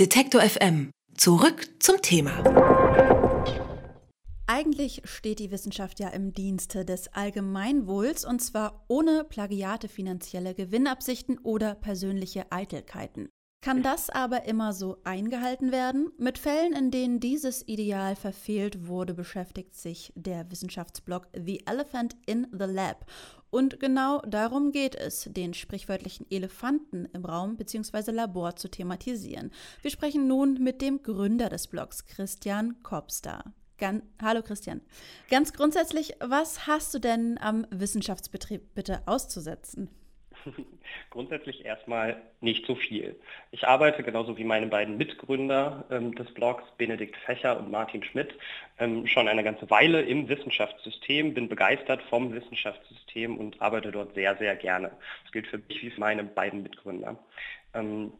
Detektor FM. Zurück zum Thema. Eigentlich steht die Wissenschaft ja im Dienste des Allgemeinwohls und zwar ohne Plagiate, finanzielle Gewinnabsichten oder persönliche Eitelkeiten. Kann das aber immer so eingehalten werden? Mit Fällen, in denen dieses Ideal verfehlt wurde, beschäftigt sich der Wissenschaftsblog The Elephant in the Lab. Und genau darum geht es, den sprichwörtlichen Elefanten im Raum bzw. Labor zu thematisieren. Wir sprechen nun mit dem Gründer des Blogs, Christian Kopstar. Gan Hallo Christian. Ganz grundsätzlich, was hast du denn am Wissenschaftsbetrieb bitte auszusetzen? Grundsätzlich erstmal nicht so viel. Ich arbeite genauso wie meine beiden Mitgründer ähm, des Blogs, Benedikt Fächer und Martin Schmidt, ähm, schon eine ganze Weile im Wissenschaftssystem, bin begeistert vom Wissenschaftssystem und arbeite dort sehr, sehr gerne. Das gilt für mich wie für meine beiden Mitgründer. Ähm,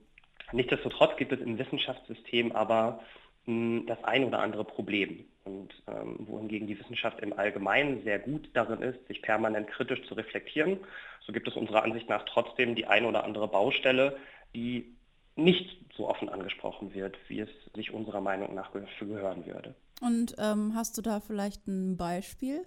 nichtsdestotrotz gibt es im Wissenschaftssystem aber das ein oder andere Problem. Und ähm, wohingegen die Wissenschaft im Allgemeinen sehr gut darin ist, sich permanent kritisch zu reflektieren, so gibt es unserer Ansicht nach trotzdem die ein oder andere Baustelle, die nicht so offen angesprochen wird, wie es sich unserer Meinung nach für gehören würde. Und ähm, hast du da vielleicht ein Beispiel?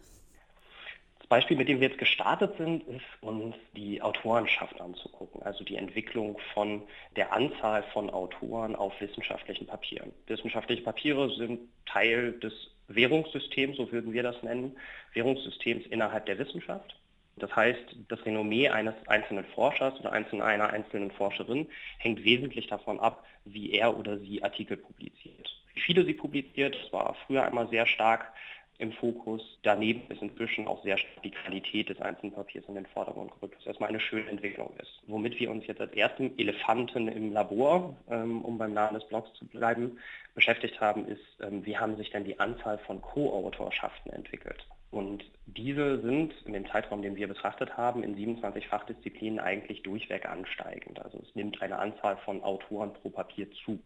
Beispiel, mit dem wir jetzt gestartet sind, ist uns die Autorenschaft anzugucken, also die Entwicklung von der Anzahl von Autoren auf wissenschaftlichen Papieren. Wissenschaftliche Papiere sind Teil des Währungssystems, so würden wir das nennen, Währungssystems innerhalb der Wissenschaft. Das heißt, das Renommee eines einzelnen Forschers oder einer einzelnen Forscherin hängt wesentlich davon ab, wie er oder sie Artikel publiziert. Wie viele sie publiziert, das war früher einmal sehr stark im Fokus. Daneben ist inzwischen auch sehr stark die Qualität des einzelnen Papiers in den Vordergrund gerückt, was erstmal eine schöne Entwicklung ist. Womit wir uns jetzt als ersten Elefanten im Labor, ähm, um beim Namen des Blogs zu bleiben, beschäftigt haben, ist, ähm, wie haben sich denn die Anzahl von Co-Autorschaften entwickelt. Und diese sind in dem Zeitraum, den wir betrachtet haben, in 27 Fachdisziplinen eigentlich durchweg ansteigend. Also es nimmt eine Anzahl von Autoren pro Papier zu.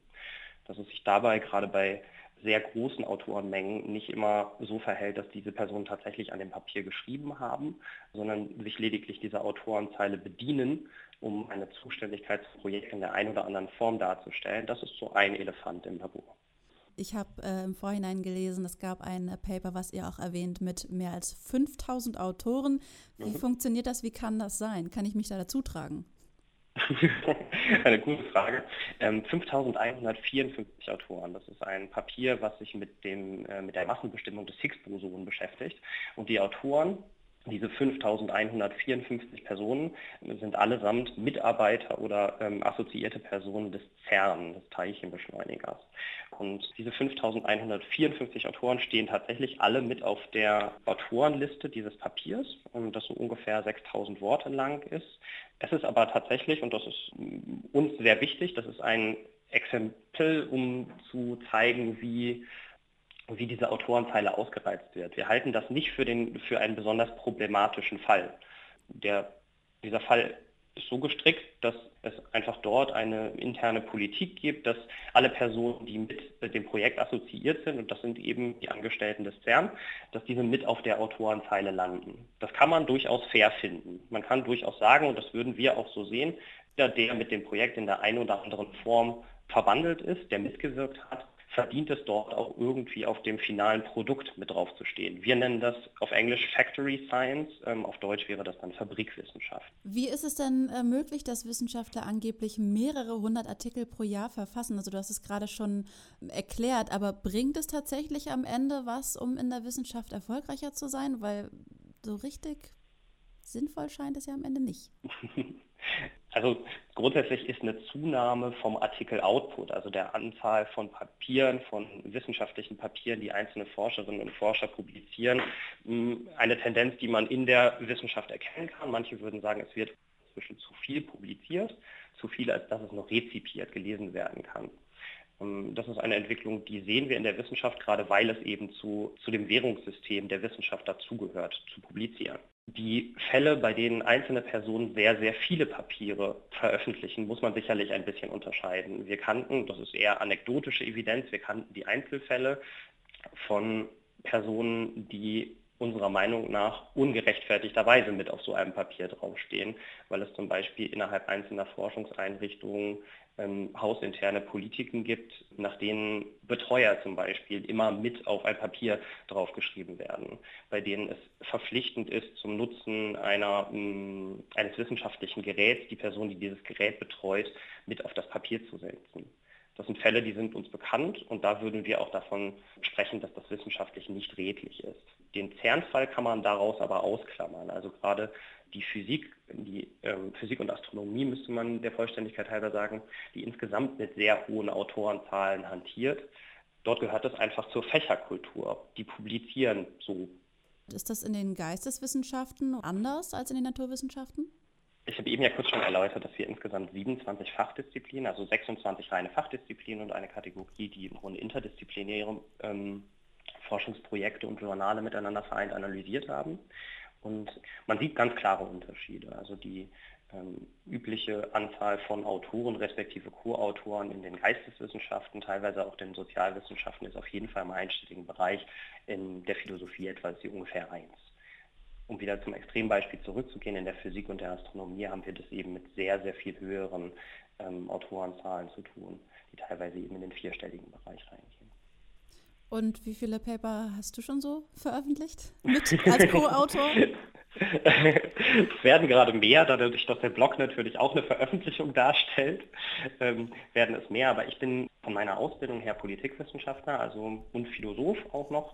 Dass es sich dabei gerade bei sehr großen Autorenmengen nicht immer so verhält, dass diese Personen tatsächlich an dem Papier geschrieben haben, sondern sich lediglich dieser Autorenzeile bedienen, um eine Zuständigkeitsprojekt in der einen oder anderen Form darzustellen. Das ist so ein Elefant im Labor. Ich habe äh, im Vorhinein gelesen, es gab ein Paper, was ihr auch erwähnt, mit mehr als 5000 Autoren. Wie mhm. funktioniert das? Wie kann das sein? Kann ich mich da dazu tragen? Eine gute Frage. Ähm, 5154 Autoren. Das ist ein Papier, was sich mit, dem, äh, mit der Massenbestimmung des Higgs-Boson beschäftigt. Und die Autoren, diese 5154 Personen, sind allesamt Mitarbeiter oder ähm, assoziierte Personen des CERN, des Teilchenbeschleunigers. Und diese 5154 Autoren stehen tatsächlich alle mit auf der Autorenliste dieses Papiers, ähm, das so ungefähr 6000 Worte lang ist. Es ist aber tatsächlich, und das ist uns sehr wichtig, das ist ein Exempel, um zu zeigen, wie, wie diese Autorenzeile ausgereizt wird. Wir halten das nicht für, den, für einen besonders problematischen Fall. Der, dieser Fall ist so gestrickt, dass es einfach dort eine interne Politik gibt, dass alle Personen, die mit dem Projekt assoziiert sind, und das sind eben die Angestellten des CERN, dass diese mit auf der Autorenzeile landen. Das kann man durchaus fair finden. Man kann durchaus sagen, und das würden wir auch so sehen, der, der mit dem Projekt in der einen oder anderen Form verwandelt ist, der mitgewirkt hat, verdient es dort auch irgendwie auf dem finalen Produkt mit drauf zu stehen. Wir nennen das auf Englisch Factory Science, ähm, auf Deutsch wäre das dann Fabrikwissenschaft. Wie ist es denn äh, möglich, dass Wissenschaftler angeblich mehrere hundert Artikel pro Jahr verfassen? Also du hast es gerade schon erklärt, aber bringt es tatsächlich am Ende was, um in der Wissenschaft erfolgreicher zu sein? Weil so richtig sinnvoll scheint es ja am Ende nicht. Also grundsätzlich ist eine Zunahme vom Artikel Output, also der Anzahl von Papieren, von wissenschaftlichen Papieren, die einzelne Forscherinnen und Forscher publizieren, eine Tendenz, die man in der Wissenschaft erkennen kann. Manche würden sagen, es wird inzwischen zu viel publiziert, zu viel, als dass es noch rezipiert, gelesen werden kann. Das ist eine Entwicklung, die sehen wir in der Wissenschaft, gerade weil es eben zu, zu dem Währungssystem der Wissenschaft dazugehört, zu publizieren. Die Fälle, bei denen einzelne Personen sehr, sehr viele Papiere veröffentlichen, muss man sicherlich ein bisschen unterscheiden. Wir kannten, das ist eher anekdotische Evidenz, wir kannten die Einzelfälle von Personen, die unserer Meinung nach ungerechtfertigterweise mit auf so einem Papier draufstehen, weil es zum Beispiel innerhalb einzelner Forschungseinrichtungen ähm, hausinterne Politiken gibt, nach denen Betreuer zum Beispiel immer mit auf ein Papier draufgeschrieben werden, bei denen es verpflichtend ist, zum Nutzen einer, mh, mm, eines wissenschaftlichen Geräts die Person, die dieses Gerät betreut, mit auf das Papier zu setzen. Das sind Fälle, die sind uns bekannt und da würden wir auch davon sprechen, dass das wissenschaftlich nicht redlich ist. Den CERN-Fall kann man daraus aber ausklammern. Also gerade die Physik, die ähm, Physik und Astronomie müsste man der Vollständigkeit halber sagen, die insgesamt mit sehr hohen Autorenzahlen hantiert. Dort gehört es einfach zur Fächerkultur. Die publizieren so. Ist das in den Geisteswissenschaften anders als in den Naturwissenschaften? Ich habe eben ja kurz schon erläutert, dass wir insgesamt 27 Fachdisziplinen, also 26 reine Fachdisziplinen und eine Kategorie, die im Grunde interdisziplinäre ähm, Forschungsprojekte und Journale miteinander vereint analysiert haben. Und man sieht ganz klare Unterschiede. Also die ähm, übliche Anzahl von Autoren respektive Co-Autoren in den Geisteswissenschaften, teilweise auch den Sozialwissenschaften, ist auf jeden Fall im einstelligen Bereich. In der Philosophie etwa ist sie ungefähr eins. Um wieder zum Extrembeispiel zurückzugehen, in der Physik und der Astronomie haben wir das eben mit sehr, sehr viel höheren ähm, Autorenzahlen zu tun, die teilweise eben in den vierstelligen Bereich reingehen. Und wie viele Paper hast du schon so veröffentlicht mit als Co-Autor? es werden gerade mehr, dadurch, dass der Blog natürlich auch eine Veröffentlichung darstellt, ähm, werden es mehr. Aber ich bin von meiner Ausbildung her Politikwissenschaftler, also und Philosoph auch noch.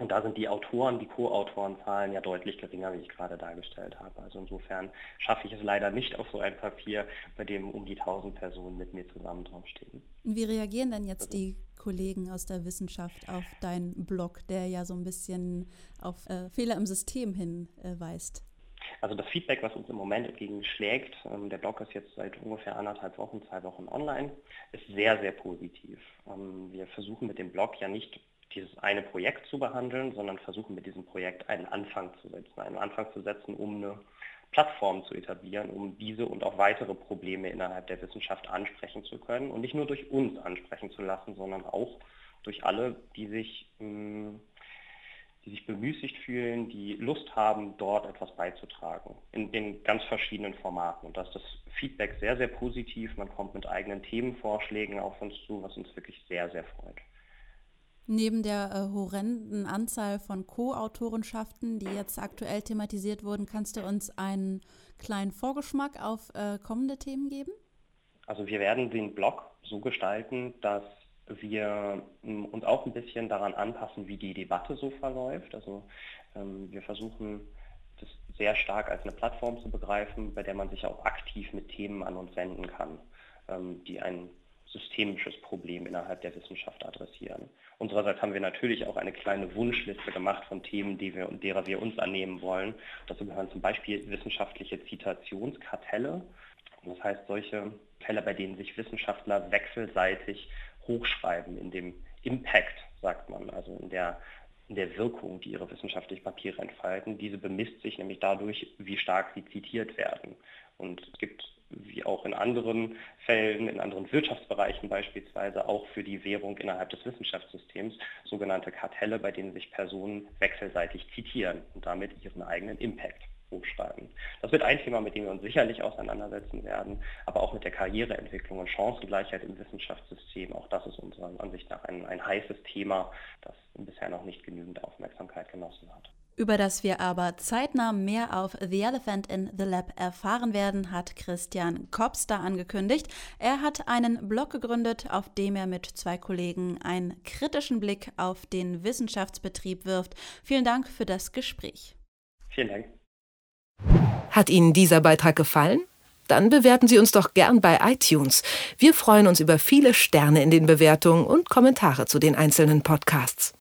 Und da sind die Autoren, die Co-Autorenzahlen ja deutlich geringer, wie ich gerade dargestellt habe. Also insofern schaffe ich es leider nicht auf so ein Papier, bei dem um die 1000 Personen mit mir zusammen draufstehen. Wie reagieren denn jetzt die Kollegen aus der Wissenschaft auf deinen Blog, der ja so ein bisschen auf äh, Fehler im System hinweist? Äh, also das Feedback, was uns im Moment entgegenschlägt, ähm, der Blog ist jetzt seit ungefähr anderthalb Wochen, zwei Wochen online, ist sehr, sehr positiv. Ähm, wir versuchen mit dem Blog ja nicht dieses eine Projekt zu behandeln, sondern versuchen mit diesem Projekt einen Anfang zu setzen, einen Anfang zu setzen, um eine Plattform zu etablieren, um diese und auch weitere Probleme innerhalb der Wissenschaft ansprechen zu können und nicht nur durch uns ansprechen zu lassen, sondern auch durch alle, die sich, mm, die sich bemüßigt fühlen, die Lust haben, dort etwas beizutragen, in den ganz verschiedenen Formaten. Und da ist das Feedback sehr, sehr positiv. Man kommt mit eigenen Themenvorschlägen auf uns zu, was uns wirklich sehr, sehr freut. Neben der äh, horrenden Anzahl von Co-Autorenschaften, die jetzt aktuell thematisiert wurden, kannst du uns einen kleinen Vorgeschmack auf äh, kommende Themen geben? Also wir werden den Blog so gestalten, dass wir ähm, uns auch ein bisschen daran anpassen, wie die Debatte so verläuft. Also ähm, wir versuchen das sehr stark als eine Plattform zu begreifen, bei der man sich auch aktiv mit Themen an uns wenden kann, ähm, die ein systemisches Problem innerhalb der Wissenschaft adressieren. Unsererseits haben wir natürlich auch eine kleine Wunschliste gemacht von Themen, die wir, derer wir uns annehmen wollen. Dazu gehören zum Beispiel wissenschaftliche Zitationskartelle. Das heißt solche Fälle, bei denen sich Wissenschaftler wechselseitig hochschreiben in dem Impact, sagt man, also in der, in der Wirkung, die ihre wissenschaftlichen Papiere entfalten. Diese bemisst sich nämlich dadurch, wie stark sie zitiert werden. Und es gibt wie auch in anderen Fällen, in anderen Wirtschaftsbereichen beispielsweise, auch für die Währung innerhalb des Wissenschaftssystems sogenannte Kartelle, bei denen sich Personen wechselseitig zitieren und damit ihren eigenen Impact hochschreiben. Das wird ein Thema, mit dem wir uns sicherlich auseinandersetzen werden, aber auch mit der Karriereentwicklung und Chancengleichheit im Wissenschaftssystem. Auch das ist unserer Ansicht nach ein, ein heißes Thema, das bisher noch nicht genügend Aufmerksamkeit genossen hat. Über das wir aber zeitnah mehr auf The Elephant in the Lab erfahren werden, hat Christian Kopster angekündigt. Er hat einen Blog gegründet, auf dem er mit zwei Kollegen einen kritischen Blick auf den Wissenschaftsbetrieb wirft. Vielen Dank für das Gespräch. Vielen Dank. Hat Ihnen dieser Beitrag gefallen? Dann bewerten Sie uns doch gern bei iTunes. Wir freuen uns über viele Sterne in den Bewertungen und Kommentare zu den einzelnen Podcasts.